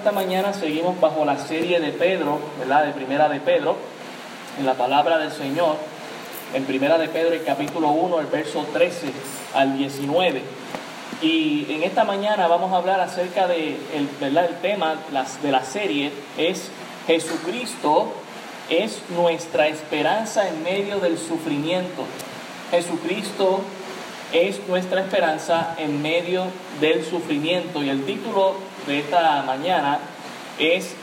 Esta mañana seguimos bajo la serie de Pedro, ¿verdad? De Primera de Pedro, en la palabra del Señor, en Primera de Pedro, el capítulo 1, el verso 13 al 19. Y en esta mañana vamos a hablar acerca de, ¿verdad? El tema de la serie es Jesucristo es nuestra esperanza en medio del sufrimiento. Jesucristo es nuestra esperanza en medio del sufrimiento. Y el título de esta mañana es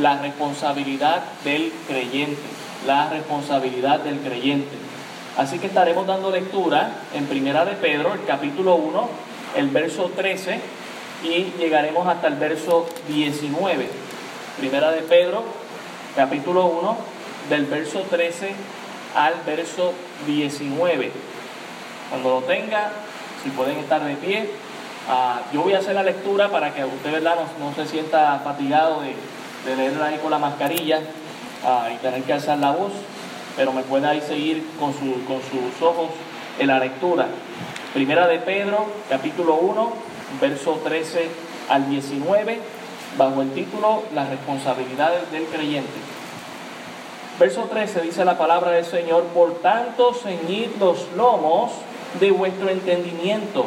la responsabilidad del creyente. La responsabilidad del creyente. Así que estaremos dando lectura en Primera de Pedro, el capítulo 1, el verso 13, y llegaremos hasta el verso 19. Primera de Pedro, capítulo 1, del verso 13 al verso 19. Cuando lo tenga, si pueden estar de pie, ah, yo voy a hacer la lectura para que usted ¿verdad? No, se sienta fatigado de, de leer ahí con la mascarilla ah, y tener que alzar la voz, pero me pueda ahí seguir con, su, con sus ojos en la lectura. Primera de Pedro, capítulo 1, verso 13 al 19, bajo el título Las responsabilidades del creyente. Verso 13 dice la palabra del Señor, por tanto ceñid los lomos de vuestro entendimiento,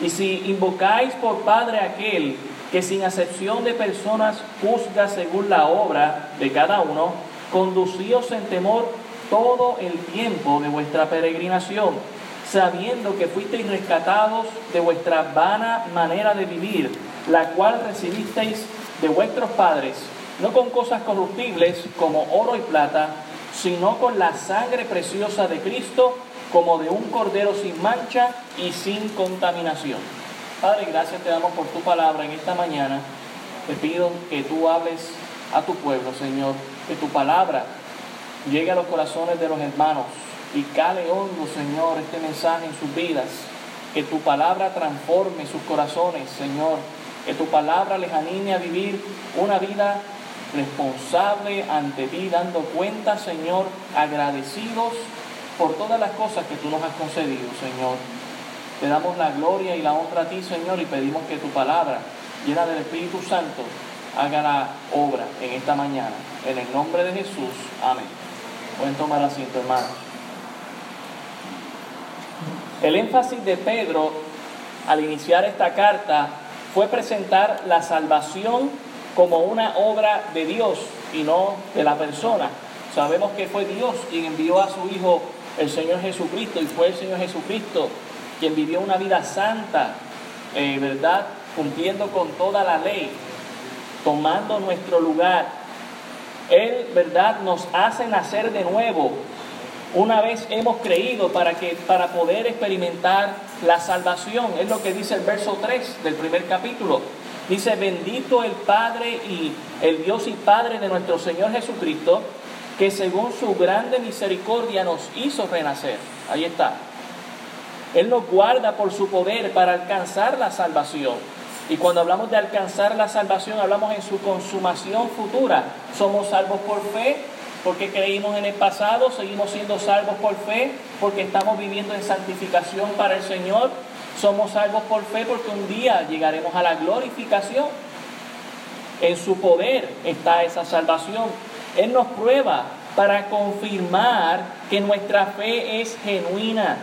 Y si invocáis por Padre aquel que sin acepción de personas juzga según la obra de cada uno, conducíos en temor todo el tiempo de vuestra peregrinación, sabiendo que fuisteis rescatados de vuestra vana manera de vivir, la cual recibisteis de vuestros padres no con cosas corruptibles como oro y plata, sino con la sangre preciosa de Cristo, como de un cordero sin mancha y sin contaminación. Padre, gracias te damos por tu palabra en esta mañana. Te pido que tú hables a tu pueblo, Señor, que tu palabra llegue a los corazones de los hermanos y cale hondo, Señor, este mensaje en sus vidas. Que tu palabra transforme sus corazones, Señor. Que tu palabra les anime a vivir una vida responsable ante ti, dando cuenta, Señor, agradecidos por todas las cosas que tú nos has concedido, Señor. Te damos la gloria y la honra a ti, Señor, y pedimos que tu palabra, llena del Espíritu Santo, haga la obra en esta mañana. En el nombre de Jesús, amén. Pueden tomar asiento, hermano. El énfasis de Pedro al iniciar esta carta fue presentar la salvación como una obra de Dios y no de la persona. Sabemos que fue Dios quien envió a su Hijo el Señor Jesucristo y fue el Señor Jesucristo quien vivió una vida santa, eh, ¿verdad? Cumpliendo con toda la ley, tomando nuestro lugar. Él, ¿verdad? Nos hace nacer de nuevo. Una vez hemos creído para, que, para poder experimentar la salvación. Es lo que dice el verso 3 del primer capítulo. Dice, bendito el Padre y el Dios y Padre de nuestro Señor Jesucristo, que según su grande misericordia nos hizo renacer. Ahí está. Él nos guarda por su poder para alcanzar la salvación. Y cuando hablamos de alcanzar la salvación, hablamos en su consumación futura. Somos salvos por fe, porque creímos en el pasado, seguimos siendo salvos por fe, porque estamos viviendo en santificación para el Señor somos salvos por fe porque un día llegaremos a la glorificación. En su poder está esa salvación. Él nos prueba para confirmar que nuestra fe es genuina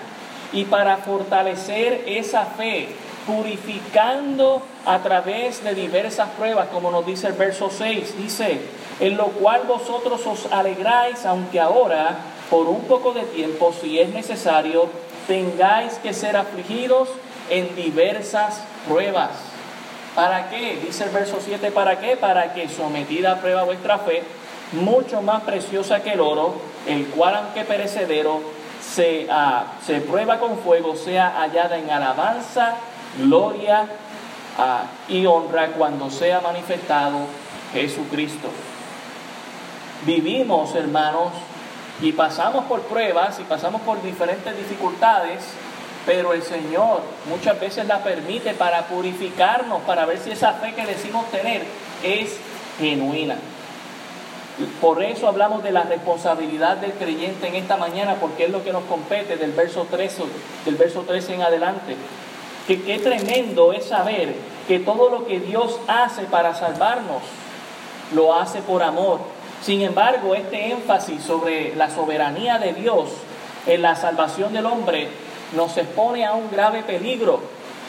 y para fortalecer esa fe, purificando a través de diversas pruebas, como nos dice el verso 6, dice, en lo cual vosotros os alegráis, aunque ahora, por un poco de tiempo, si es necesario, tengáis que ser afligidos en diversas pruebas. ¿Para qué? Dice el verso 7, ¿para qué? Para que sometida a prueba vuestra fe, mucho más preciosa que el oro, el cual aunque perecedero, se, ah, se prueba con fuego, sea hallada en alabanza, gloria ah, y honra cuando sea manifestado Jesucristo. Vivimos, hermanos, y pasamos por pruebas y pasamos por diferentes dificultades, pero el Señor muchas veces la permite para purificarnos, para ver si esa fe que decimos tener es genuina. Por eso hablamos de la responsabilidad del creyente en esta mañana, porque es lo que nos compete del verso 13, del verso 13 en adelante. Que qué tremendo es saber que todo lo que Dios hace para salvarnos, lo hace por amor. Sin embargo, este énfasis sobre la soberanía de Dios en la salvación del hombre nos expone a un grave peligro,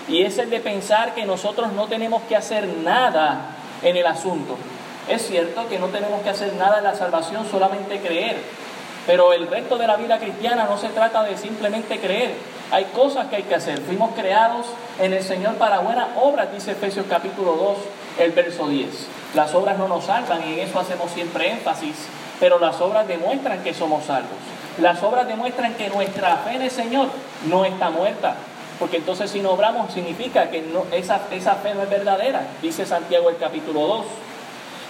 y es el de pensar que nosotros no tenemos que hacer nada en el asunto. Es cierto que no tenemos que hacer nada en la salvación, solamente creer. Pero el resto de la vida cristiana no se trata de simplemente creer. Hay cosas que hay que hacer. Fuimos creados en el Señor para buenas obras, dice Efesios capítulo 2, el verso 10. Las obras no nos salvan y en eso hacemos siempre énfasis, pero las obras demuestran que somos salvos. Las obras demuestran que nuestra fe en el Señor no está muerta, porque entonces si no obramos significa que no, esa, esa fe no es verdadera, dice Santiago el capítulo 2.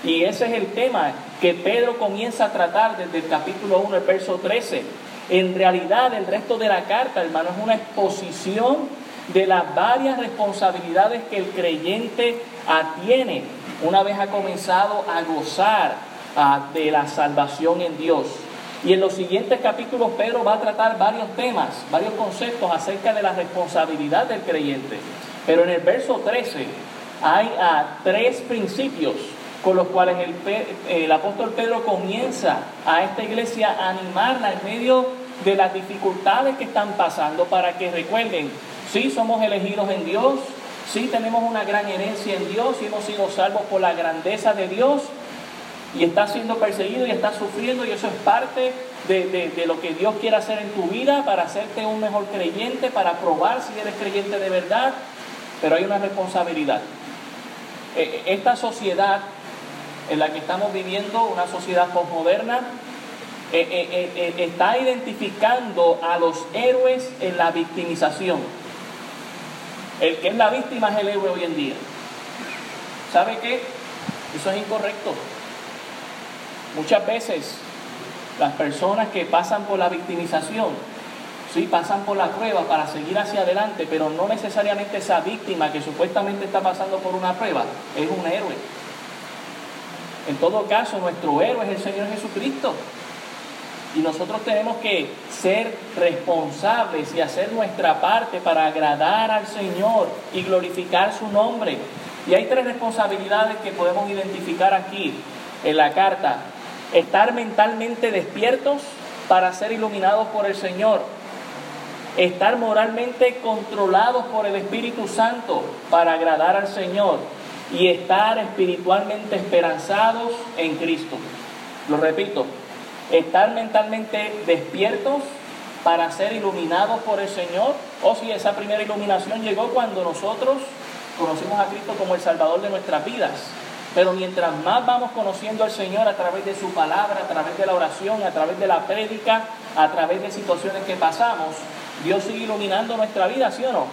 Y ese es el tema que Pedro comienza a tratar desde el capítulo 1, el verso 13. En realidad el resto de la carta, hermano, es una exposición de las varias responsabilidades que el creyente tiene una vez ha comenzado a gozar ah, de la salvación en Dios. Y en los siguientes capítulos Pedro va a tratar varios temas, varios conceptos acerca de la responsabilidad del creyente. Pero en el verso 13 hay ah, tres principios con los cuales el, apóstol Pedro comienza a esta iglesia a animarla en medio de las dificultades que están pasando para que recuerden, sí somos elegidos en Dios, sí tenemos una gran herencia en Dios y hemos sido salvos por la grandeza de Dios y está siendo perseguido y está sufriendo y eso es parte de, de, lo que Dios quiere hacer en tu vida para hacerte un mejor creyente, para probar si eres creyente de verdad, pero hay una responsabilidad. E, e, esta sociedad en la que estamos viviendo, una sociedad postmoderna, eh, eh, eh, está identificando a los héroes en la victimización. El que es la víctima es el héroe hoy en día. ¿Sabe qué? Eso es incorrecto. Muchas veces las personas que pasan por la victimización, sí, pasan por la prueba para seguir hacia adelante, pero no necesariamente esa víctima que supuestamente está pasando por una prueba es un héroe. En todo caso, nuestro héroe es el Señor Jesucristo. Y nosotros tenemos que ser responsables y hacer nuestra parte para agradar al Señor y glorificar su nombre. Y hay tres responsabilidades que podemos identificar aquí en la carta. Estar mentalmente despiertos para ser iluminados por el Señor. Estar moralmente controlados por el Espíritu Santo para agradar al Señor y estar espiritualmente esperanzados en Cristo. Lo repito, estar mentalmente despiertos para ser iluminados por el Señor. O si esa primera iluminación llegó cuando nosotros conocimos a Cristo como el Salvador de nuestras vidas. Pero mientras más vamos conociendo al Señor a través de su palabra, a través de la oración, a través de la prédica, a través de situaciones que pasamos, Dios sigue iluminando nuestra vida, ¿sí o no?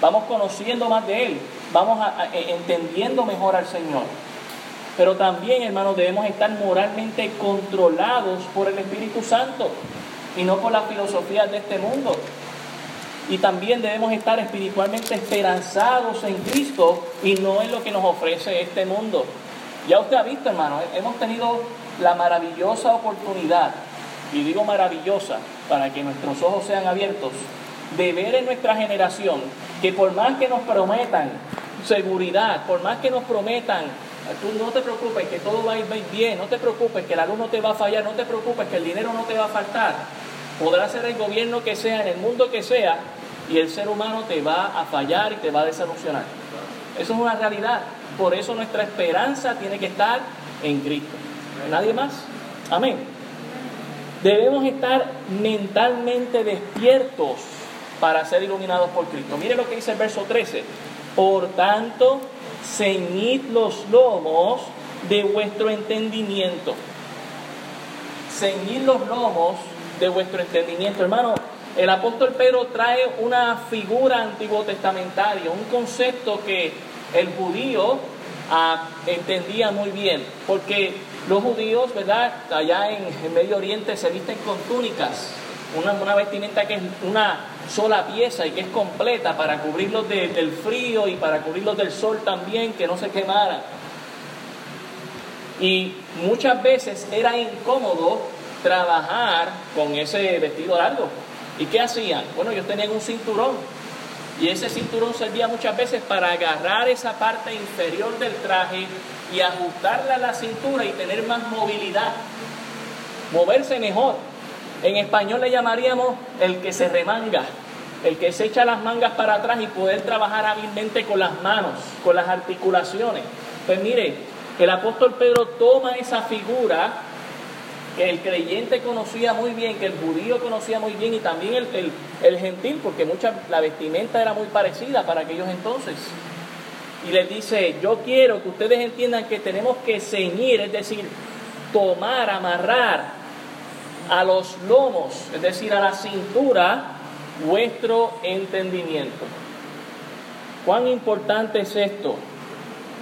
Vamos conociendo más de Él, vamos entendiendo mejor al Señor. Pero también, hermanos, debemos estar moralmente controlados por el Espíritu Santo y no por las filosofías de este mundo. Y también debemos estar espiritualmente esperanzados en Cristo y no en lo que nos ofrece este mundo. Ya usted ha visto, hermano, hemos tenido la maravillosa oportunidad, y digo maravillosa para que nuestros ojos sean abiertos, de ver en nuestra generación que por más que nos prometan seguridad, por más que nos prometan, tú no te preocupes que todo va a ir bien, no te preocupes que la luz no te va a fallar, no te preocupes que el dinero no te va a faltar. Podrá ser el gobierno que sea, en el mundo que sea, y el ser humano te va a fallar y te va a desilusionar. Eso es una realidad. Por eso nuestra esperanza tiene que estar en Cristo. Nadie más. Amén. Debemos estar mentalmente despiertos para ser iluminados por Cristo. Mire lo que dice el verso 13. Por tanto, ceñid los lomos de vuestro entendimiento. Ceñid los lomos de vuestro entendimiento. Hermano, el apóstol Pedro trae una figura antiguo testamentaria, un concepto que el judío ah, entendía muy bien, porque los judíos, ¿verdad? Allá en Medio Oriente se visten con túnicas, una, una, vestimenta que es una sola pieza y que es completa para cubrirlos del frío y para cubrirlos del sol también, que no se quemaran. Y muchas veces era incómodo trabajar con ese vestido largo. ¿Y qué hacían? Bueno, ellos tenían un cinturón y ese cinturón servía muchas veces para agarrar esa parte inferior del traje y ajustarla a la cintura y tener más movilidad, moverse mejor. En español le llamaríamos el que se remanga, el que se echa las mangas para atrás y poder trabajar hábilmente con las manos, con las articulaciones. Pues mire, el apóstol Pedro toma esa figura que el creyente conocía muy bien, que el judío conocía muy bien y también el, el, gentil, porque mucha, la vestimenta era muy parecida para aquellos entonces. Y les dice, yo quiero que ustedes entiendan que tenemos que ceñir, es decir, tomar, amarrar a los lomos, es decir, a la cintura, vuestro entendimiento. ¿Cuán importante es esto?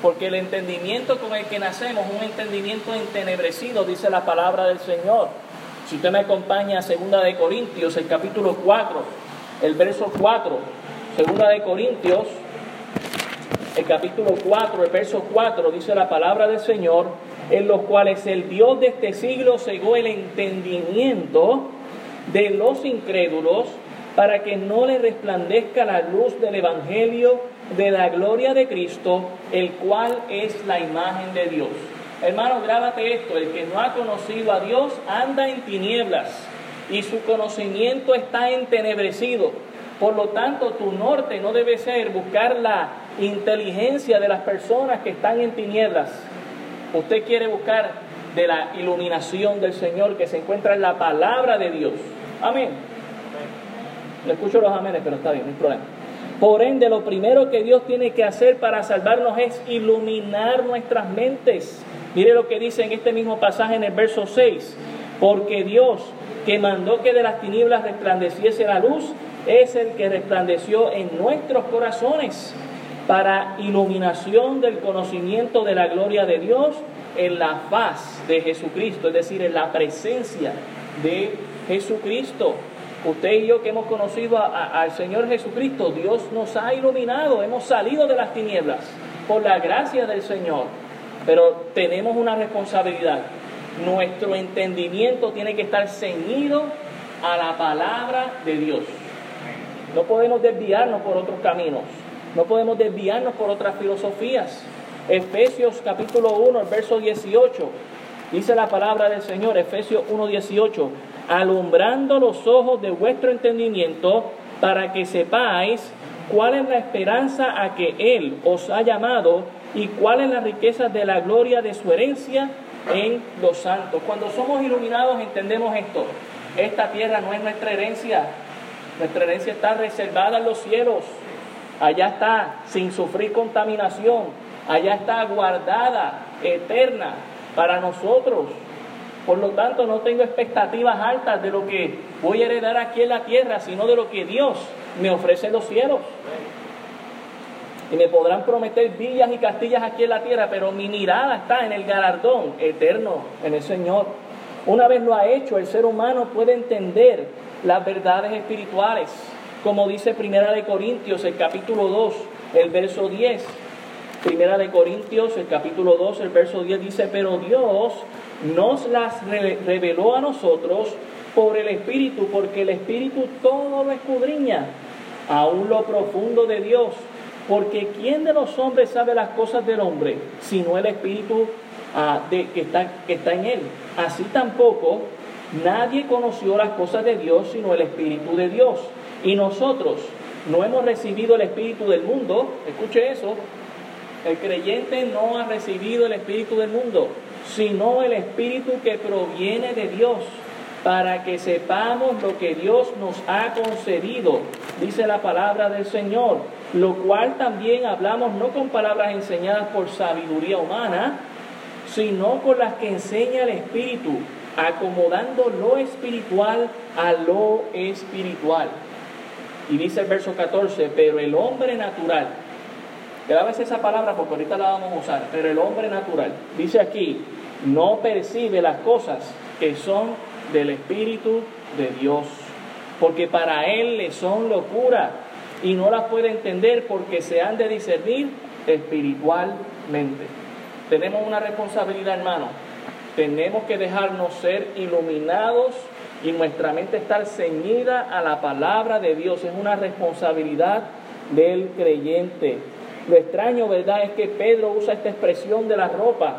Porque el entendimiento con el que nacemos un entendimiento entenebrecido, dice la palabra del Señor. Si usted me acompaña a Segunda de Corintios, el capítulo 4, el verso 4, Segunda de Corintios, el capítulo 4, el verso 4, dice la palabra del Señor, en los cuales el Dios de este siglo cegó el entendimiento de los incrédulos para que no le resplandezca la luz del Evangelio de la gloria de Cristo, el cual es la imagen de Dios. Hermano, grábate esto, el que no ha conocido a Dios anda en tinieblas y su conocimiento está entenebrecido. Por lo tanto, tu norte no debe ser buscar la inteligencia de las personas que están en tinieblas. Usted quiere buscar de la iluminación del Señor que se encuentra en la palabra de Dios. Amén. No escucho los amenes, pero está bien, no hay problema. Por ende, lo primero que Dios tiene que hacer para salvarnos es iluminar nuestras mentes. Mire lo que dice en este mismo pasaje en el verso 6. Porque Dios, que mandó que de las tinieblas resplandeciese la luz, es el que resplandeció en nuestros corazones para iluminación del conocimiento de la gloria de Dios en la faz de Jesucristo, es decir, en la presencia de Jesucristo. Usted y yo que hemos conocido al Señor Jesucristo, Dios nos ha iluminado, hemos salido de las tinieblas por la gracia del Señor. Pero tenemos una responsabilidad. Nuestro entendimiento tiene que estar ceñido a la palabra de Dios. No podemos desviarnos por otros caminos. No podemos desviarnos por otras filosofías. Efesios capítulo 1, el verso 18. Dice la palabra del Señor, Efesios 1, 18 alumbrando los ojos de vuestro entendimiento, para que sepáis cuál es la esperanza a que Él os ha llamado y cuál es la riqueza de la gloria de su herencia en los santos. Cuando somos iluminados entendemos esto. Esta tierra no es nuestra herencia. Nuestra herencia está reservada en los cielos. Allá está sin sufrir contaminación. Allá está guardada, eterna, para nosotros. Por lo tanto, no tengo expectativas altas de lo que voy a heredar aquí en la tierra, sino de lo que Dios me ofrece en los cielos. Y me podrán prometer villas y castillas aquí en la tierra, pero mi mirada está en el galardón eterno, en el Señor. Una vez lo ha hecho, el ser humano puede entender las verdades espirituales, como dice Primera de Corintios, el capítulo 2, el verso 10. Primera de Corintios, el capítulo 2, el verso 10 dice, pero Dios nos las reveló a nosotros por el Espíritu, porque el Espíritu todo lo escudriña, aún lo profundo de Dios. Porque ¿quién de los hombres sabe las cosas del hombre, sino el Espíritu ah, de, que, está, que está en él? Así tampoco nadie conoció las cosas de Dios, sino el Espíritu de Dios. Y nosotros no hemos recibido el Espíritu del mundo, escuche eso, el creyente no ha recibido el Espíritu del mundo, sino el Espíritu que proviene de Dios, para que sepamos lo que Dios nos ha concedido, dice la palabra del Señor, lo cual también hablamos no con palabras enseñadas por sabiduría humana, sino con las que enseña el Espíritu, acomodando lo espiritual a lo espiritual. Y dice el verso 14, pero el hombre natural, Grábese esa palabra porque ahorita la vamos a usar. Pero el hombre natural, dice aquí, no percibe las cosas que son del Espíritu de Dios, porque para él le son locura y no las puede entender porque se han de discernir espiritualmente. Tenemos una responsabilidad, hermano. Tenemos que dejarnos ser iluminados y nuestra mente estar ceñida a la palabra de Dios. Es una responsabilidad del creyente. Lo extraño, ¿verdad?, es que Pedro usa esta expresión de la ropa,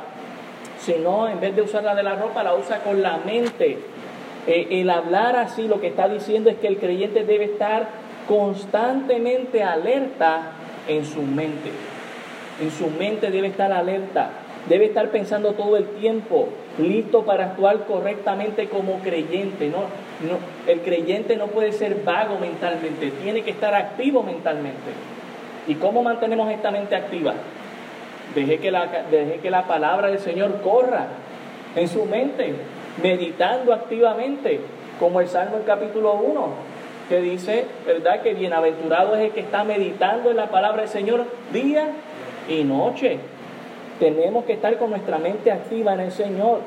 sino en vez de usarla de la ropa, la usa con la mente. Eh, el hablar así lo que está diciendo es que el creyente debe estar constantemente alerta en su mente. En su mente debe estar alerta, debe estar pensando todo el tiempo, listo para actuar correctamente como creyente. No, no, el creyente no puede ser vago mentalmente, tiene que estar activo mentalmente. ¿Y cómo mantenemos esta mente activa? Deje que la, deje que la palabra del Señor corra en su mente, meditando activamente, como el Salmo capítulo 1, que dice, ¿verdad? Que bienaventurado es el que está meditando en la palabra del Señor día y noche. Tenemos que estar con nuestra mente activa en el Señor.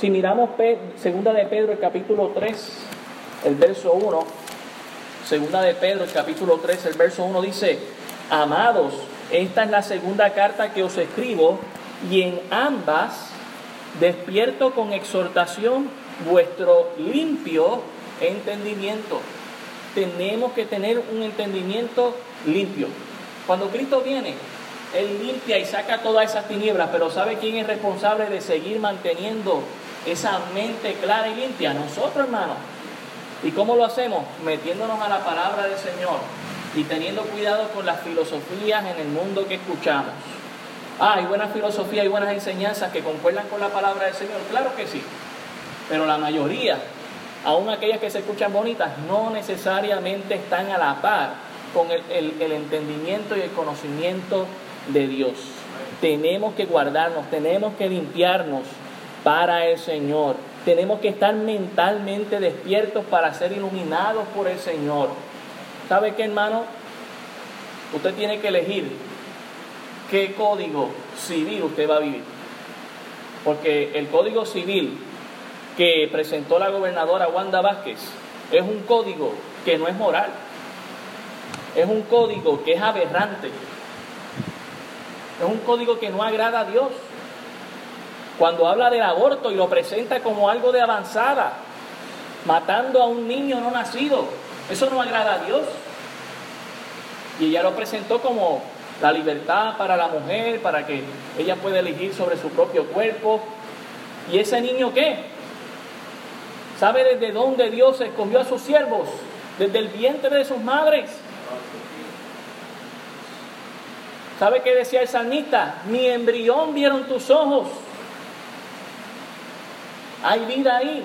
Si miramos segunda de Pedro, el capítulo 3, el verso 1, segunda de Pedro, el capítulo 3, el verso 1 dice, amados, esta es la segunda carta que os escribo y en ambas despierto con exhortación vuestro limpio entendimiento. Tenemos que tener un entendimiento limpio. Cuando Cristo viene, Él limpia y saca todas esas tinieblas, pero ¿sabe quién es responsable de seguir manteniendo esa mente clara y limpia? Nosotros, hermanos. ¿Y cómo lo hacemos? Metiéndonos a la palabra del Señor y teniendo cuidado con las filosofías en el mundo que escuchamos. Ah, hay buena filosofía y buenas enseñanzas que concuerdan con la palabra del Señor. Claro que sí. Pero la mayoría, aun aquellas que se escuchan bonitas, no necesariamente están a la par con el, el entendimiento y el conocimiento de Dios. Tenemos que guardarnos, tenemos que limpiarnos para el Señor. Tenemos que estar mentalmente despiertos para ser iluminados por el Señor. ¿Sabe qué, hermano? Usted tiene que elegir qué código civil usted va a vivir. Porque el código civil que presentó la gobernadora Wanda Vázquez es un código que no es moral. Es un código que es aberrante. Es un código que no agrada a Dios. Cuando habla del aborto y lo presenta como algo de avanzada, matando a un niño no nacido, eso no agrada a Dios. Y ella lo presentó como la libertad para la mujer, para que ella pueda elegir sobre su propio cuerpo. ¿Y ese niño qué? ¿Sabe desde dónde Dios escogió a sus siervos? Desde el vientre de sus madres. ¿Sabe qué decía el salmista? Mi embrión vieron tus ojos. Hay vida ahí.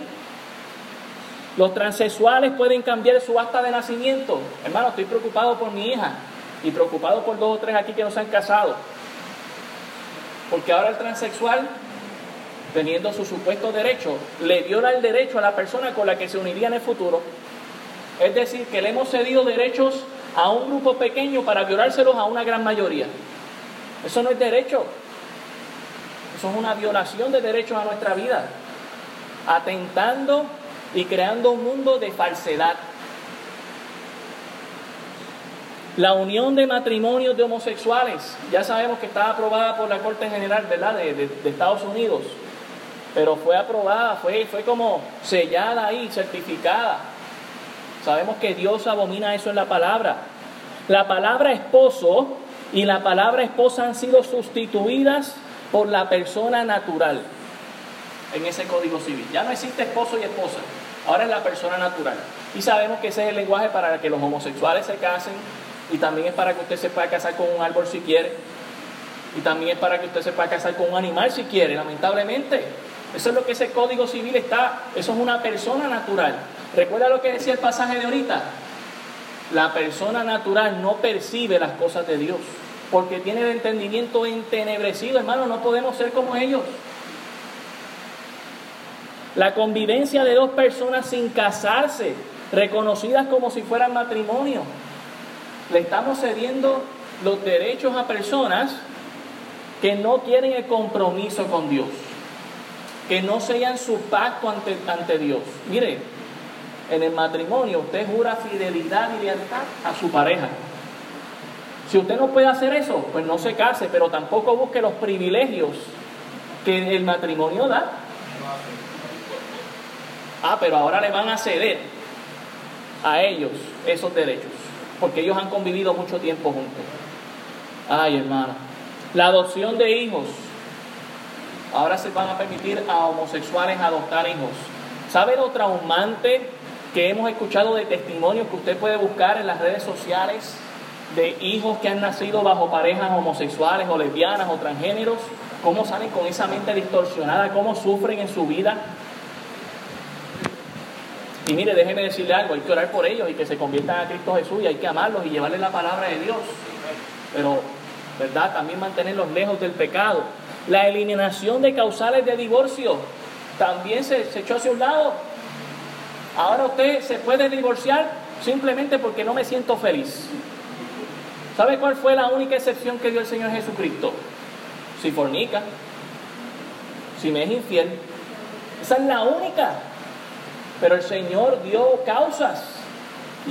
Los transexuales pueden cambiar su acta de nacimiento. Hermano, estoy preocupado por mi hija y preocupado por dos o tres aquí que no se han casado. Porque ahora el transexual, teniendo su supuesto derecho, le viola el derecho a la persona con la que se uniría en el futuro. Es decir, que le hemos cedido derechos a un grupo pequeño para violárselos a una gran mayoría. Eso no es derecho. Eso es una violación de derechos a nuestra vida. Atentando y creando un mundo de falsedad. La unión de matrimonios de homosexuales, ya sabemos que está aprobada por la Corte General. De, Estados Unidos, pero fue aprobada, fue, fue como sellada ahí, certificada. Sabemos que Dios abomina eso en la palabra. La palabra esposo y la palabra esposa han sido sustituidas por la persona natural en ese código civil. Ya no existe esposo y esposa. Ahora es la persona natural. Y sabemos que ese es el lenguaje para que los homosexuales se casen y también es para que usted se pueda casar con un árbol si quiere. Y también es para que usted se pueda casar con un animal si quiere, lamentablemente. Eso es lo que ese código civil está. Eso es una persona natural. Recuerda lo que decía el pasaje de ahorita. La persona natural no percibe las cosas de Dios porque tiene el entendimiento entenebrecido, hermano. No podemos ser como ellos. La convivencia de dos personas sin casarse, reconocidas como si fueran matrimonio. Le estamos cediendo los derechos a personas que no quieren el compromiso con Dios, que no sellan su pacto ante, ante Dios. Mire, en el matrimonio usted jura fidelidad y lealtad a su pareja. Si usted no puede hacer eso, pues no se case, pero tampoco busque los privilegios que el matrimonio da. Ah, pero ahora le van a ceder a ellos esos derechos, porque ellos han convivido mucho tiempo juntos. Ay, hermana. La adopción de hijos. Ahora se van a permitir a homosexuales adoptar hijos. ¿Sabe lo traumante que hemos escuchado de testimonios que usted puede buscar en las redes sociales de hijos que han nacido bajo parejas homosexuales o lesbianas o transgéneros? ¿Cómo salen con esa mente distorsionada? ¿Cómo sufren en su vida? Y mire, déjeme decirle algo, hay que orar por ellos y que se conviertan a Cristo Jesús y hay que amarlos y llevarles la palabra de Dios. Pero, ¿verdad? También mantenerlos lejos del pecado. La eliminación de causales de divorcio también se, echó hacia un lado. Ahora usted se puede divorciar simplemente porque no me siento feliz. ¿Sabe cuál fue la única excepción que dio el Señor Jesucristo? Si fornica, si me es infiel. Esa es la única. Pero el Señor dio causas.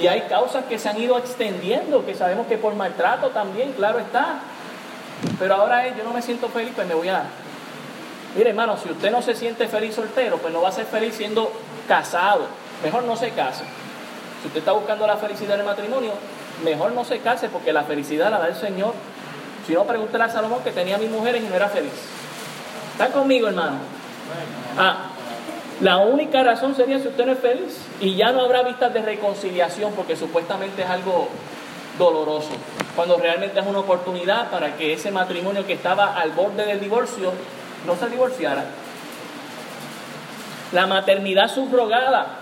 Y hay causas que se han ido extendiendo, que sabemos que por maltrato también, claro está. Pero ahora es, yo no me siento feliz, pues me voy a... Mire hermano, si usted no se siente feliz soltero, pues no va a ser feliz siendo casado. Mejor no se case. Si usted está buscando la felicidad en el matrimonio, mejor no se case porque la felicidad la da el Señor. Si no, pregúntale a Salomón que tenía a mis mujeres y no era feliz. ¿Están conmigo, hermano? Ah, la única razón sería si usted no es feliz y ya no habrá vistas de reconciliación porque supuestamente es algo doloroso, cuando realmente es una oportunidad para que ese matrimonio que estaba al borde del divorcio no se divorciara. La maternidad subrogada,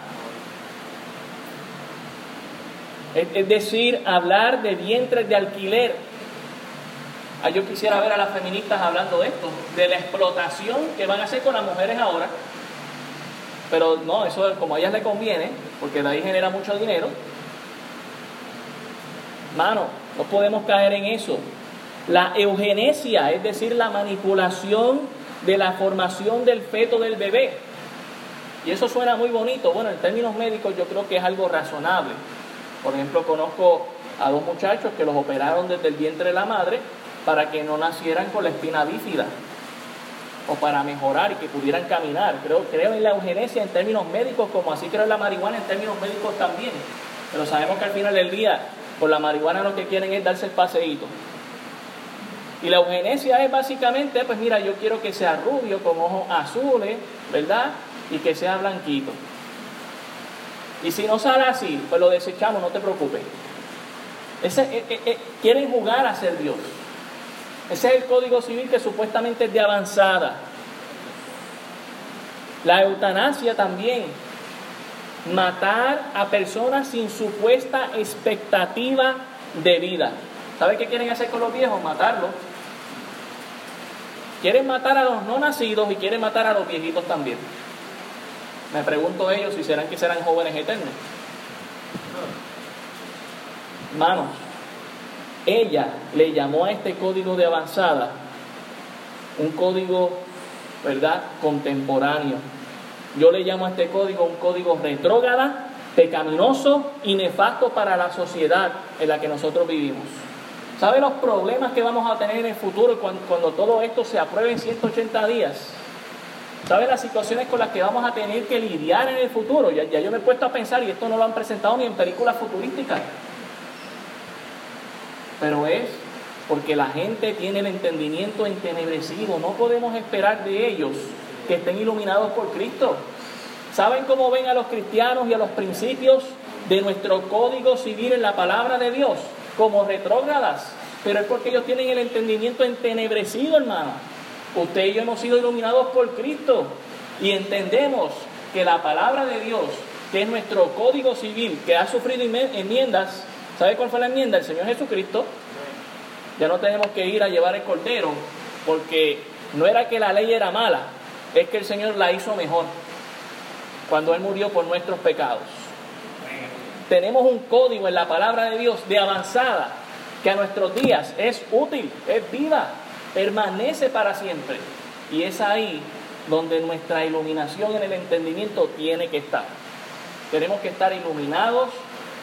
es decir, hablar de vientres de alquiler. Ah, yo quisiera ver a las feministas hablando de esto, de la explotación que van a hacer con las mujeres ahora pero no, eso como a ellas le conviene, porque de ahí genera mucho dinero. Mano, no podemos caer en eso. La eugenesia, es decir, la manipulación de la formación del feto del bebé. Y eso suena muy bonito. Bueno, en términos médicos yo creo que es algo razonable. Por ejemplo, conozco a dos muchachos que los operaron desde el vientre de la madre para que no nacieran con la espina bífida o para mejorar y que pudieran caminar. Creo, creo en la eugenesia en términos médicos, como así creo en la marihuana en términos médicos también. Pero sabemos que al final del día, con la marihuana lo que quieren es darse el paseíto. Y la eugenesia es básicamente, pues mira, yo quiero que sea rubio, con ojos azules, ¿verdad? Y que sea blanquito. Y si no sale así, pues lo desechamos, no te preocupes. Ese, eh, eh, eh, quieren jugar a ser Dios. Ese es el código civil que supuestamente es de avanzada. La eutanasia también. Matar a personas sin supuesta expectativa de vida. ¿Sabe qué quieren hacer con los viejos? Matarlos. Quieren matar a los no nacidos y quieren matar a los viejitos también. Me pregunto ellos si serán que serán jóvenes eternos. Manos, ella le llamó a este código de avanzada un código, ¿verdad?, contemporáneo. Yo le llamo a este código un código retrógrada, pecaminoso y nefasto para la sociedad en la que nosotros vivimos. ¿Sabe los problemas que vamos a tener en el futuro cuando, cuando todo esto se apruebe en 180 días? ¿Sabe las situaciones con las que vamos a tener que lidiar en el futuro? Ya, yo me he puesto a pensar y esto no lo han presentado ni en películas futurísticas pero es porque la gente tiene el entendimiento entenebrecido. No podemos esperar de ellos que estén iluminados por Cristo. ¿Saben cómo ven a los cristianos y a los principios de nuestro código civil en la palabra de Dios? Como retrógradas. Pero es porque ellos tienen el entendimiento entenebrecido, hermano. Usted y yo hemos sido iluminados por Cristo y entendemos que la palabra de Dios, que es nuestro código civil, que ha sufrido enmiendas, ¿Sabe cuál fue la enmienda? El Señor Jesucristo. Ya no tenemos que ir a llevar el cordero, porque no era que la ley era mala, es que el Señor la hizo mejor cuando Él murió por nuestros pecados. Tenemos un código en la palabra de Dios de avanzada que a nuestros días es útil, es viva, permanece para siempre. Y es ahí donde nuestra iluminación en el entendimiento tiene que estar. Tenemos que estar iluminados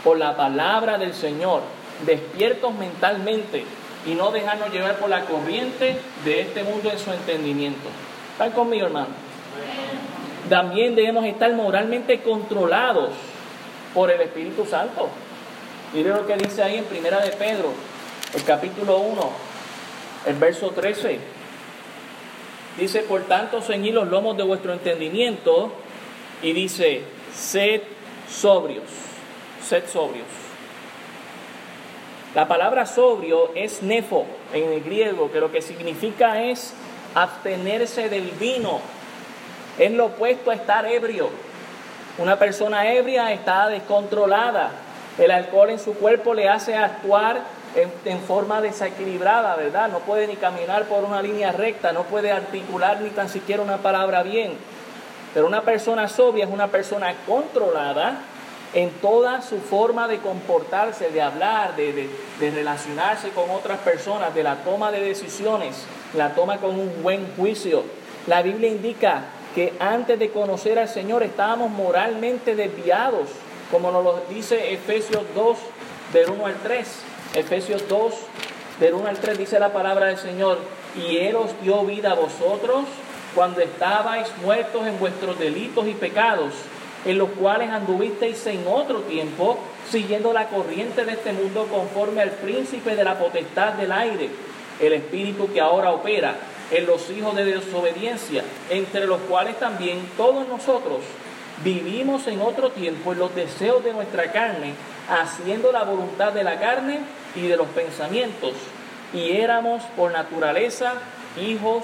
por la palabra del Señor, despiertos mentalmente y no dejarnos llevar por la corriente de este mundo en su entendimiento. ¿Están conmigo, hermano? También debemos estar moralmente controlados por el Espíritu Santo. Mire lo que dice ahí en Primera de Pedro, el capítulo 1, el verso 13. Dice, por tanto, ceñid los lomos de vuestro entendimiento y dice, sed sobrios, sed sobrios. La palabra sobrio es nefo en el griego, que lo que significa es abstenerse del vino. Es lo opuesto a estar ebrio. Una persona ebria está descontrolada. El alcohol en su cuerpo le hace actuar en, forma desequilibrada, ¿verdad? No puede ni caminar por una línea recta, no puede articular ni tan siquiera una palabra bien. Pero una persona sobria es una persona controlada en toda su forma de comportarse, de hablar, de, de, relacionarse con otras personas, de la toma de decisiones, la toma con un buen juicio. La Biblia indica que antes de conocer al Señor estábamos moralmente desviados, como nos lo dice Efesios 2, del 1 al 3. Efesios 2, del 1 al 3 dice la palabra del Señor, y Él os dio vida a vosotros cuando estabais muertos en vuestros delitos y pecados en los cuales anduvisteis en otro tiempo, siguiendo la corriente de este mundo conforme al príncipe de la potestad del aire, el espíritu que ahora opera en los hijos de desobediencia, entre los cuales también todos nosotros vivimos en otro tiempo en los deseos de nuestra carne, haciendo la voluntad de la carne y de los pensamientos, y éramos por naturaleza hijos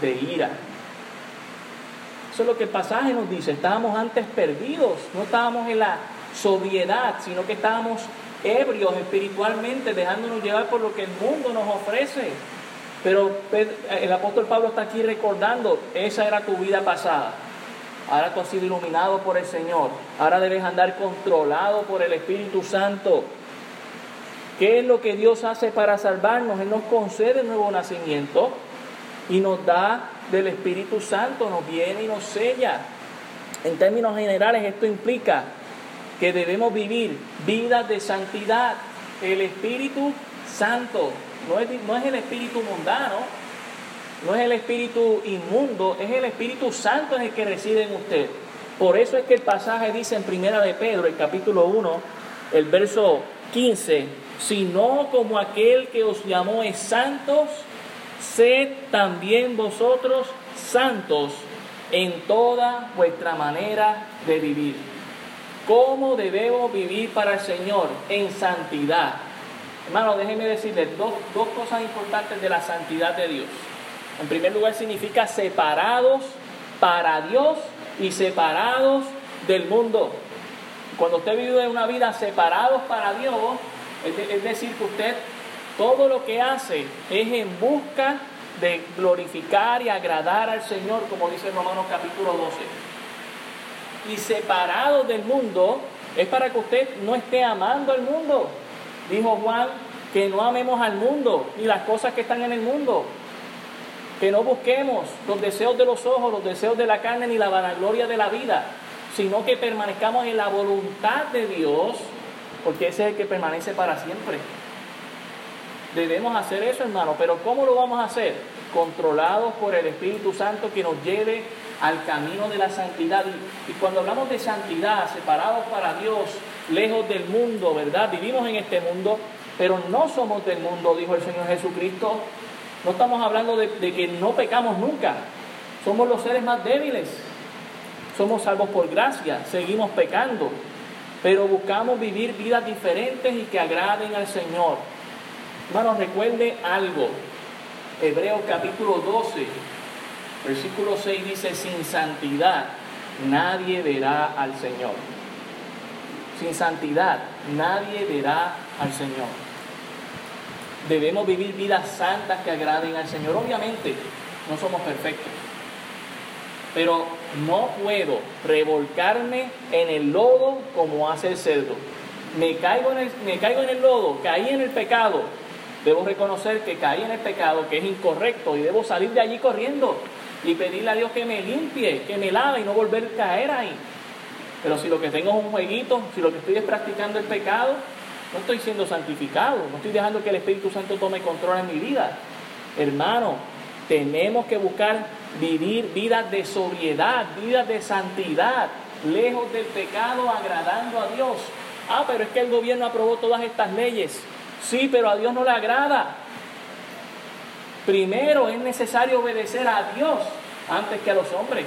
de ira. Eso es lo que el pasaje nos dice. Estábamos antes perdidos, no estábamos en la sobriedad, sino que estábamos ebrios espiritualmente, dejándonos llevar por lo que el mundo nos ofrece. Pero el apóstol Pablo está aquí recordando, esa era tu vida pasada. Ahora tú has sido iluminado por el Señor. Ahora debes andar controlado por el Espíritu Santo. ¿Qué es lo que Dios hace para salvarnos? Él nos concede nuevo nacimiento y nos da del Espíritu Santo, nos viene y nos sella. En términos generales, esto implica que debemos vivir vidas de santidad. El Espíritu Santo no es, no es el Espíritu mundano, no es el Espíritu inmundo, es el Espíritu Santo en el que reside en usted. Por eso es que el pasaje dice en Primera de Pedro, el capítulo 1, el verso 15, sino como aquel que os llamó es santos, sed también vosotros santos en toda vuestra manera de vivir. ¿Cómo debemos vivir para el Señor? En santidad. Hermano, déjenme decirles dos, dos cosas importantes de la santidad de Dios. En primer lugar, significa separados para Dios y separados del mundo. Cuando usted vive una vida separados para Dios, es decir, que usted todo lo que hace es en busca de glorificar y agradar al Señor, como dice Romanos capítulo 12. Y separado del mundo es para que usted no esté amando al mundo. Dijo Juan que no amemos al mundo ni las cosas que están en el mundo. Que no busquemos los deseos de los ojos, los deseos de la carne ni la vanagloria de la vida, sino que permanezcamos en la voluntad de Dios, porque ese es el que permanece para siempre. Debemos hacer eso, hermano, pero ¿cómo lo vamos a hacer? Controlados por el Espíritu Santo que nos lleve al camino de la santidad. Y, cuando hablamos de santidad, separados para Dios, lejos del mundo, ¿verdad? Vivimos en este mundo, pero no somos del mundo, dijo el Señor Jesucristo. No estamos hablando de, que no pecamos nunca. Somos los seres más débiles. Somos salvos por gracia, seguimos pecando, pero buscamos vivir vidas diferentes y que agraden al Señor. Hermanos, recuerde algo. Hebreos capítulo 12, versículo 6 dice, sin santidad nadie verá al Señor. Sin santidad nadie verá al Señor. Debemos vivir vidas santas que agraden al Señor. Obviamente, no somos perfectos. Pero no puedo revolcarme en el lodo como hace el cerdo. Me caigo en el, me caigo en el lodo, caí en el pecado, Debo reconocer que caí en el pecado, que es incorrecto, y debo salir de allí corriendo y pedirle a Dios que me limpie, que me lave y no volver a caer ahí. Pero si lo que tengo es un jueguito, si lo que estoy es practicando el pecado, no estoy siendo santificado, no estoy dejando que el Espíritu Santo tome control en mi vida. Hermano, tenemos que buscar vivir vidas de sobriedad, vidas de santidad, lejos del pecado, agradando a Dios. Ah, pero es que el gobierno aprobó todas estas leyes. Sí, pero a Dios no le agrada. Primero es necesario obedecer a Dios antes que a los hombres.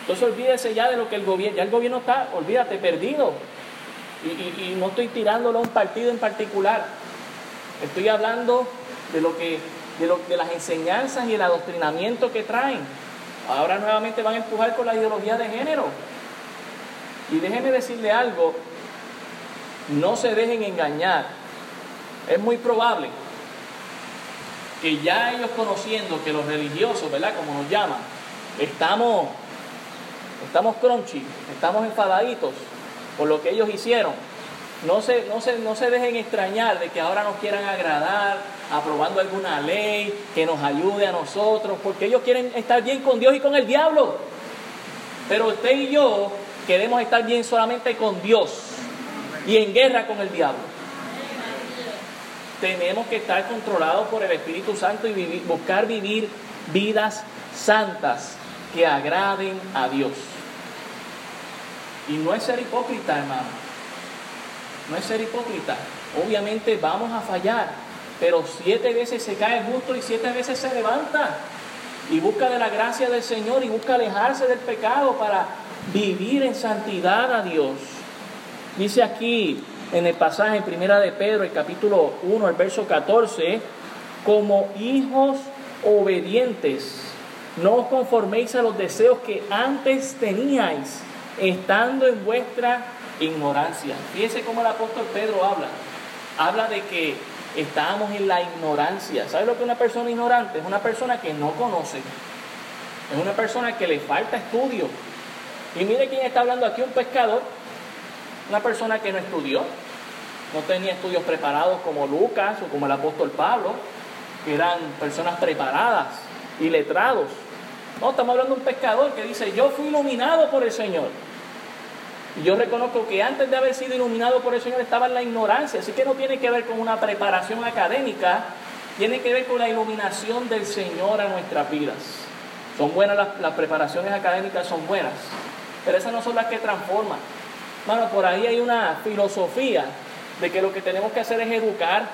Entonces olvídese ya de lo que el gobierno, ya el gobierno está, olvídate, perdido. Y, no estoy tirándolo a un partido en particular. Estoy hablando de lo que, de, lo, de las enseñanzas y el adoctrinamiento que traen. Ahora nuevamente van a empujar con la ideología de género. Y déjeme decirle algo, no se dejen engañar. Es muy probable que ya ellos conociendo que los religiosos, ¿verdad? Como nos llaman, estamos, estamos crunchy, estamos enfadaditos por lo que ellos hicieron. No se, no, se, no se dejen extrañar de que ahora nos quieran agradar, aprobando alguna ley que nos ayude a nosotros, porque ellos quieren estar bien con Dios y con el diablo. Pero usted y yo queremos estar bien solamente con Dios y en guerra con el diablo tenemos que estar controlados por el Espíritu Santo y buscar vivir vidas santas que agraden a Dios. Y no es ser hipócrita, hermano. No es ser hipócrita. Obviamente vamos a fallar, pero siete veces se cae justo y siete veces se levanta. Y busca de la gracia del Señor y busca alejarse del pecado para vivir en santidad a Dios. Dice aquí en el pasaje en Primera de Pedro, el capítulo 1, el verso 14, como hijos obedientes, no os conforméis a los deseos que antes teníais, estando en vuestra ignorancia. Fíjese cómo el apóstol Pedro habla. Habla de que estábamos en la ignorancia. ¿Sabe lo que es una persona ignorante? Es una persona que no conoce. Es una persona que le falta estudio. Y mire quién está hablando aquí, un pescador, una persona que no estudió, no tenía estudios preparados como Lucas o como el apóstol Pablo, que eran personas preparadas y letrados. No, estamos hablando de un pescador que dice, yo fui iluminado por el Señor. Y yo reconozco que antes de haber sido iluminado por el Señor estaba en la ignorancia, así que no tiene que ver con una preparación académica, tiene que ver con la iluminación del Señor a nuestras vidas. Son buenas las, preparaciones académicas, son buenas, pero esas no son las que transforman. Bueno, por ahí hay una filosofía de que lo que tenemos que hacer es educar.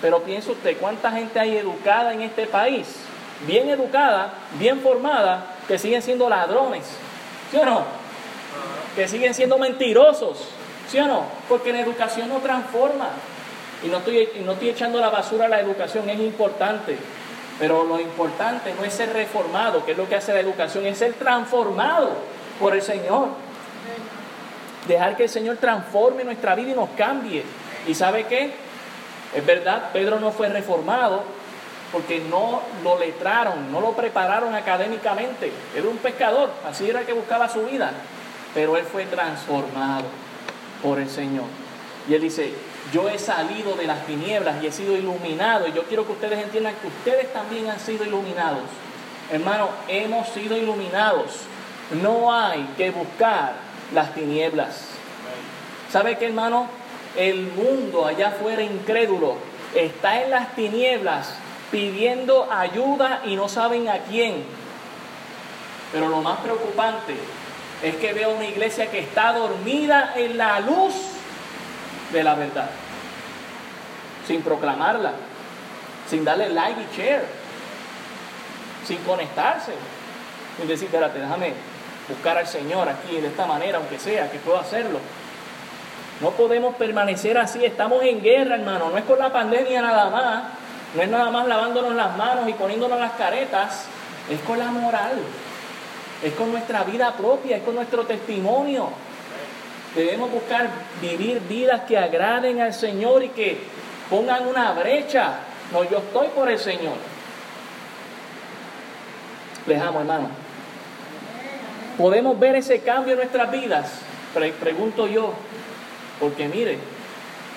Pero piense usted, ¿cuánta gente hay educada en este país? Bien educada, bien formada, que siguen siendo ladrones. ¿Sí o no? Que siguen siendo mentirosos. ¿Sí o no? Porque la educación no transforma. Y no estoy, no estoy echando la basura a la educación, es importante. Pero lo importante no es ser reformado, que es lo que hace la educación, es ser transformado por el Señor. Dejar que el Señor transforme nuestra vida y nos cambie. ¿Y sabe qué? Es verdad, Pedro no fue reformado porque no lo letraron, no lo prepararon académicamente. Era un pescador, así era que buscaba su vida. Pero él fue transformado por el Señor. Y él dice, yo he salido de las tinieblas y he sido iluminado. Y yo quiero que ustedes entiendan que ustedes también han sido iluminados. Hermano, hemos sido iluminados. No hay que buscar las tinieblas. ¿Sabe qué, hermano? El mundo allá afuera incrédulo está en las tinieblas pidiendo ayuda y no saben a quién. Pero lo más preocupante es que veo una iglesia que está dormida en la luz de la verdad, sin proclamarla, sin darle like y share, sin conectarse, sin decir, espérate, déjame buscar al Señor aquí de esta manera, aunque sea, que puedo hacerlo. No podemos permanecer así, estamos en guerra, hermano, no es con la pandemia nada más, no es nada más lavándonos las manos y poniéndonos las caretas, es con la moral, es con nuestra vida propia, es con nuestro testimonio. Debemos buscar vivir vidas que agraden al Señor y que pongan una brecha. No, yo estoy por el Señor. Les amo, hermano. ¿Podemos ver ese cambio en nuestras vidas? pregunto yo, porque mire,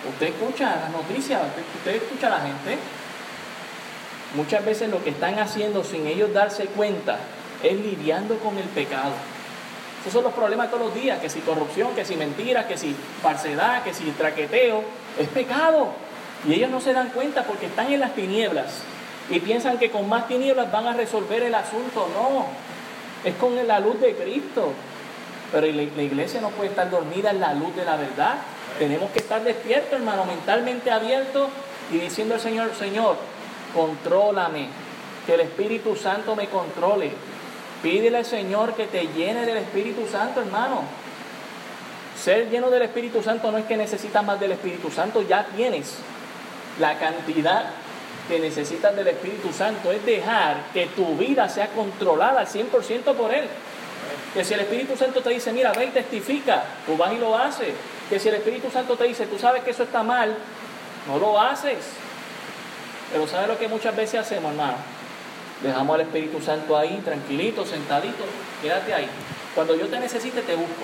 Usted escucha las noticias, usted escucha a la gente. Muchas veces lo que están haciendo sin ellos darse cuenta es lidiando con el pecado. Esos son los problemas todos los días, que si corrupción, que si mentira, que si falsedad, que si traqueteo, es pecado. Y ellos no se dan cuenta porque están en las tinieblas y piensan que con más tinieblas van a resolver el asunto. No, es con la luz de Cristo. Pero la iglesia no puede estar dormida en la luz de la verdad. Tenemos que estar despiertos, hermano, mentalmente abiertos y diciendo al Señor, Señor, contrólame, que el Espíritu Santo me controle. Pídele al Señor que te llene del Espíritu Santo, hermano. Ser lleno del Espíritu Santo no es que necesitas más del Espíritu Santo, ya tienes la cantidad que necesitas del Espíritu Santo. Es dejar que tu vida sea controlada al 100% por Él. Que si el Espíritu Santo te dice, mira, ve y testifica, tú vas y lo haces. Que si el Espíritu Santo te dice, tú sabes que eso está mal, no lo haces. Pero ¿sabes lo que muchas veces hacemos, hermano? Dejamos al Espíritu Santo ahí, tranquilito, sentadito, quédate ahí. Cuando yo te necesite, te busco.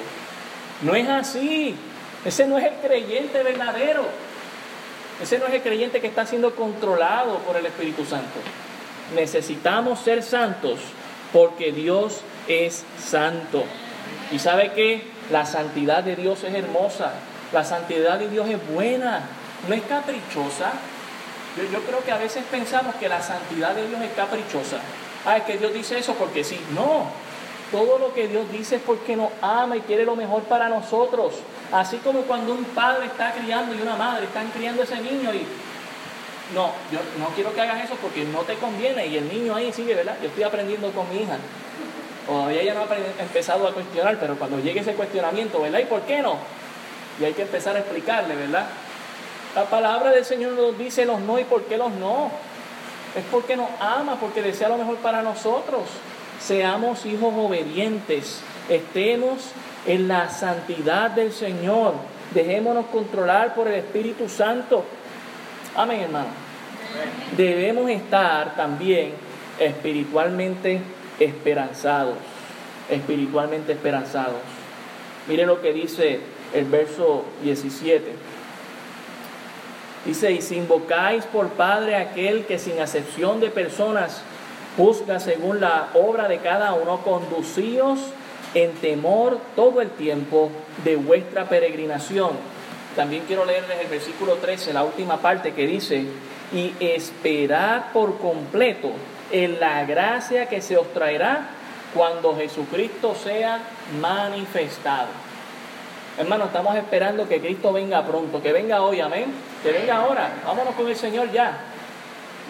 No es así. Ese no es el creyente verdadero. Ese no es el creyente que está siendo controlado por el Espíritu Santo. Necesitamos ser santos porque Dios es santo. Y sabe que la santidad de Dios es hermosa, la santidad de Dios es buena, no es caprichosa. Yo, yo creo que a veces pensamos que la santidad de Dios es caprichosa. Ah, es que Dios dice eso porque sí. No, todo lo que Dios dice es porque nos ama y quiere lo mejor para nosotros. Así como cuando un padre está criando y una madre están criando ese niño y no, yo no quiero que hagas eso porque no te conviene y el niño ahí sigue, ¿verdad? Yo estoy aprendiendo con mi hija. Todavía ella no ha empezado a cuestionar, pero cuando llegue ese cuestionamiento, ¿verdad? ¿Y por qué no? Y hay que empezar a explicarle, ¿verdad? La palabra del Señor nos dice los no y por qué los no. Es porque nos ama, porque desea lo mejor para nosotros. Seamos hijos obedientes, estemos en la santidad del Señor. Dejémonos controlar por el Espíritu Santo. Amén, hermano. Debemos estar también espiritualmente esperanzados, espiritualmente esperanzados. Mire lo que dice el verso 17. Dice, y si invocáis por Padre aquel que sin acepción de personas juzga según la obra de cada uno, conducíos en temor todo el tiempo de vuestra peregrinación. También quiero leerles el versículo 13, la última parte que dice, y esperad por completo en la gracia que se os traerá cuando Jesucristo sea manifestado. Hermano, estamos esperando que Cristo venga pronto, que venga hoy, amén. Que venga ahora. Vámonos con el Señor ya.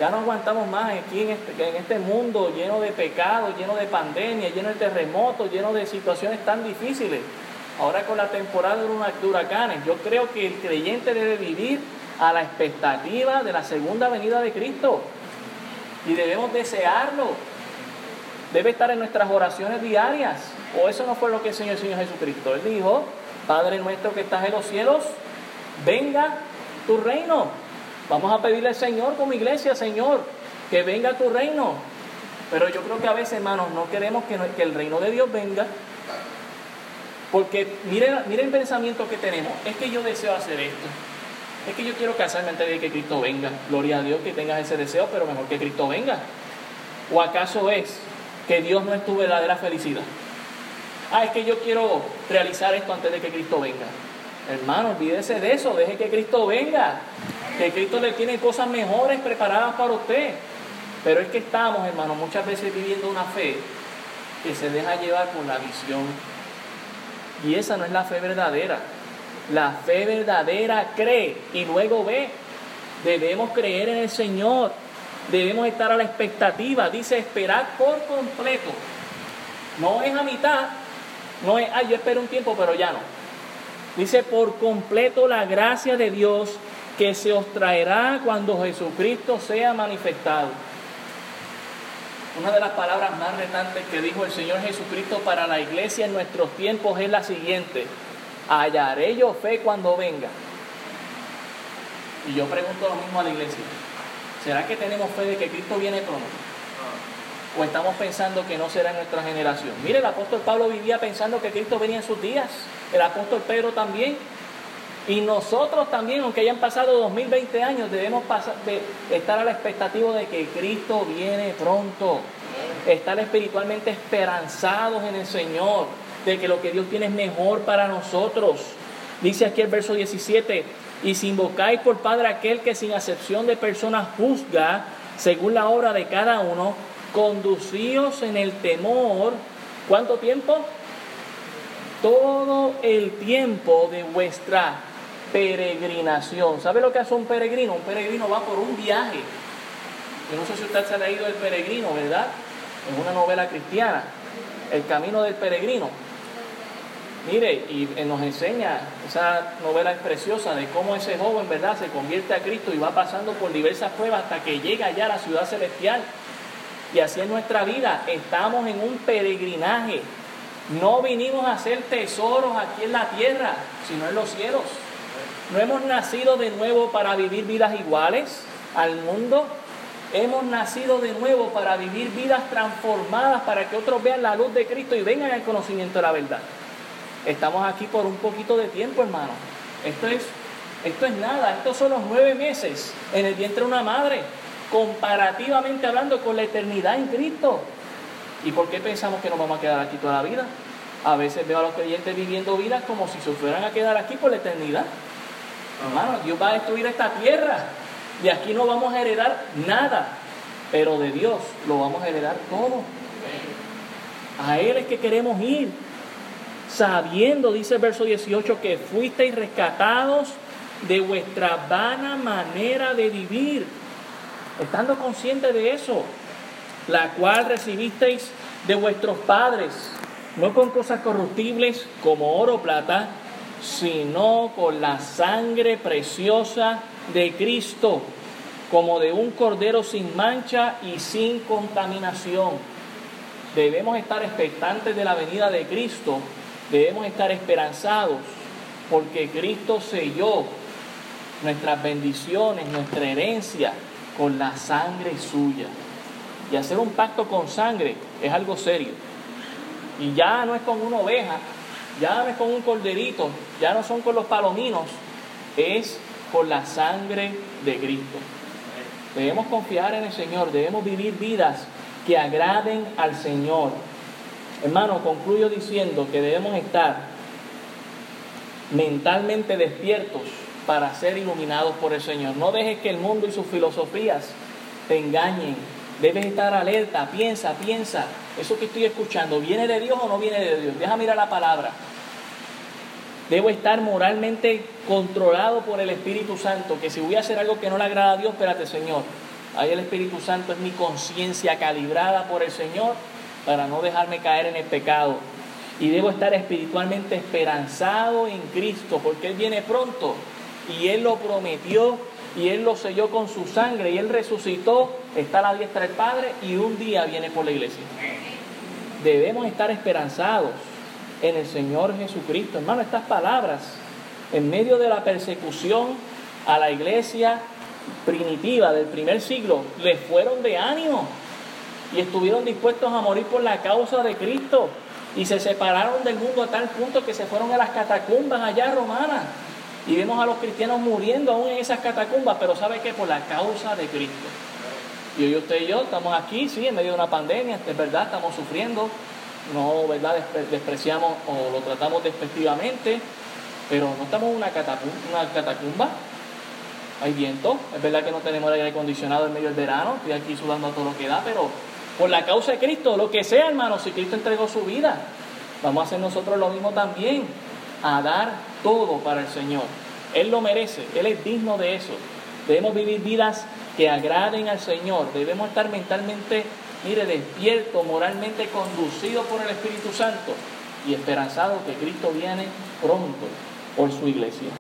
Ya no aguantamos más aquí en este, este mundo lleno de pecados, lleno de pandemia, lleno de terremotos, lleno de situaciones tan difíciles. Ahora con la temporada de huracanes, yo creo que el creyente debe vivir a la expectativa de la segunda venida de Cristo y debemos desearlo. Debe estar en nuestras oraciones diarias. O eso no fue lo que enseñó el Señor Jesucristo. Él dijo, Padre nuestro que estás en los cielos, venga tu reino. Vamos a pedirle al Señor como iglesia, Señor, que venga tu reino. Pero yo creo que a veces, hermanos, no queremos que, el reino de Dios venga. Porque mire, mire el pensamiento que tenemos. Es que yo deseo hacer esto es que yo quiero casarme antes de que Cristo venga. Gloria a Dios que tengas ese deseo, pero mejor que Cristo venga. ¿O acaso es que Dios no es tu verdadera felicidad? Ah, es que yo quiero realizar esto antes de que Cristo venga. Hermano, olvídese de eso, deje que Cristo venga. Que Cristo le tiene cosas mejores preparadas para usted. Pero es que estamos, hermano, muchas veces viviendo una fe que se deja llevar por la visión. Y esa no es la fe verdadera. La fe verdadera cree y luego ve. Debemos creer en el Señor. Debemos estar a la expectativa. Dice esperar por completo. No es a mitad. No es, ay, yo espero un tiempo, pero ya no. Dice por completo la gracia de Dios que se os traerá cuando Jesucristo sea manifestado. Una de las palabras más retantes que dijo el Señor Jesucristo para la iglesia en nuestros tiempos es la siguiente hallaré yo fe cuando venga. Y yo pregunto lo mismo a la iglesia. ¿Será que tenemos fe de que Cristo viene pronto? ¿O estamos pensando que no será en nuestra generación? Mire, el apóstol Pablo vivía pensando que Cristo venía en sus días. El apóstol Pedro también. Y nosotros también, aunque hayan pasado 2020 años, debemos estar a la expectativa de que Cristo viene pronto. Estar espiritualmente esperanzados en el Señor, de que lo que Dios tiene es mejor para nosotros. Dice aquí el verso 17, y si invocáis por Padre aquel que sin acepción de personas juzga según la obra de cada uno, conducíos en el temor. ¿Cuánto tiempo? Todo el tiempo de vuestra peregrinación. ¿Sabe lo que hace un peregrino? Un peregrino va por un viaje. Yo no sé si usted se ha leído El Peregrino, ¿verdad? Es una novela cristiana. El camino del peregrino. Mire, y nos enseña, esa novela es preciosa de cómo ese joven, ¿verdad?, se convierte a Cristo y va pasando por diversas pruebas hasta que llega ya a la ciudad celestial. Y así es nuestra vida, estamos en un peregrinaje. No vinimos a hacer tesoros aquí en la tierra, sino en los cielos. No hemos nacido de nuevo para vivir vidas iguales al mundo. Hemos nacido de nuevo para vivir vidas transformadas, para que otros vean la luz de Cristo y vengan al conocimiento de la verdad. Estamos aquí por un poquito de tiempo, hermano. Esto es, esto es nada, estos son los nueve meses en el vientre de una madre, comparativamente hablando con la eternidad en Cristo. ¿Y por qué pensamos que nos vamos a quedar aquí toda la vida? A veces veo a los creyentes viviendo vidas como si se fueran a quedar aquí por la eternidad. Hermano, Dios va a destruir esta tierra. De aquí no vamos a heredar nada, pero de Dios lo vamos a heredar todo. A Él es que queremos ir sabiendo, dice el verso 18, que fuisteis rescatados de vuestra vana manera de vivir, estando conscientes de eso, la cual recibisteis de vuestros padres, no con cosas corruptibles como oro o plata, sino con la sangre preciosa de Cristo, como de un cordero sin mancha y sin contaminación. Debemos estar expectantes de la venida de Cristo Debemos estar esperanzados porque Cristo selló nuestras bendiciones, nuestra herencia con la sangre suya. Y hacer un pacto con sangre es algo serio. Y ya no es con una oveja, ya no es con un corderito, ya no son con los palominos, es con la sangre de Cristo. Debemos confiar en el Señor, debemos vivir vidas que agraden al Señor, Hermano, concluyo diciendo que debemos estar mentalmente despiertos para ser iluminados por el Señor. No dejes que el mundo y sus filosofías te engañen. Debes estar alerta, piensa, piensa. Eso que estoy escuchando, ¿viene de Dios o no viene de Dios? Deja mirar la palabra. Debo estar moralmente controlado por el Espíritu Santo, que si voy a hacer algo que no le agrada a Dios, espérate Señor. Ahí el Espíritu Santo es mi conciencia calibrada por el Señor para no dejarme caer en el pecado. Y debo estar espiritualmente esperanzado en Cristo, porque Él viene pronto y Él lo prometió y Él lo selló con su sangre y Él resucitó, está la diestra del Padre y un día viene por la iglesia. Debemos estar esperanzados en el Señor Jesucristo. Hermano, estas palabras en medio de la persecución a la iglesia primitiva del primer siglo les fueron de ánimo y estuvieron dispuestos a morir por la causa de Cristo y se separaron del mundo a tal punto que se fueron a las catacumbas allá romanas y vemos a los cristianos muriendo aún en esas catacumbas, pero ¿sabe qué? Por la causa de Cristo. Y hoy usted y yo estamos aquí, sí, en medio de una pandemia, es verdad, estamos sufriendo, no, ¿verdad? Despreciamos o lo tratamos despectivamente, pero no estamos en una una catacumba. Hay viento, es verdad que no tenemos aire acondicionado en medio del verano, estoy aquí sudando a todo lo que da, pero por la causa de Cristo, lo que sea, hermano, si Cristo entregó su vida, vamos a hacer nosotros lo mismo también, a dar todo para el Señor. Él lo merece, Él es digno de eso. Debemos vivir vidas que agraden al Señor, debemos estar mentalmente, mire, despiertos, moralmente conducidos por el Espíritu Santo y esperanzados que Cristo viene pronto por su iglesia.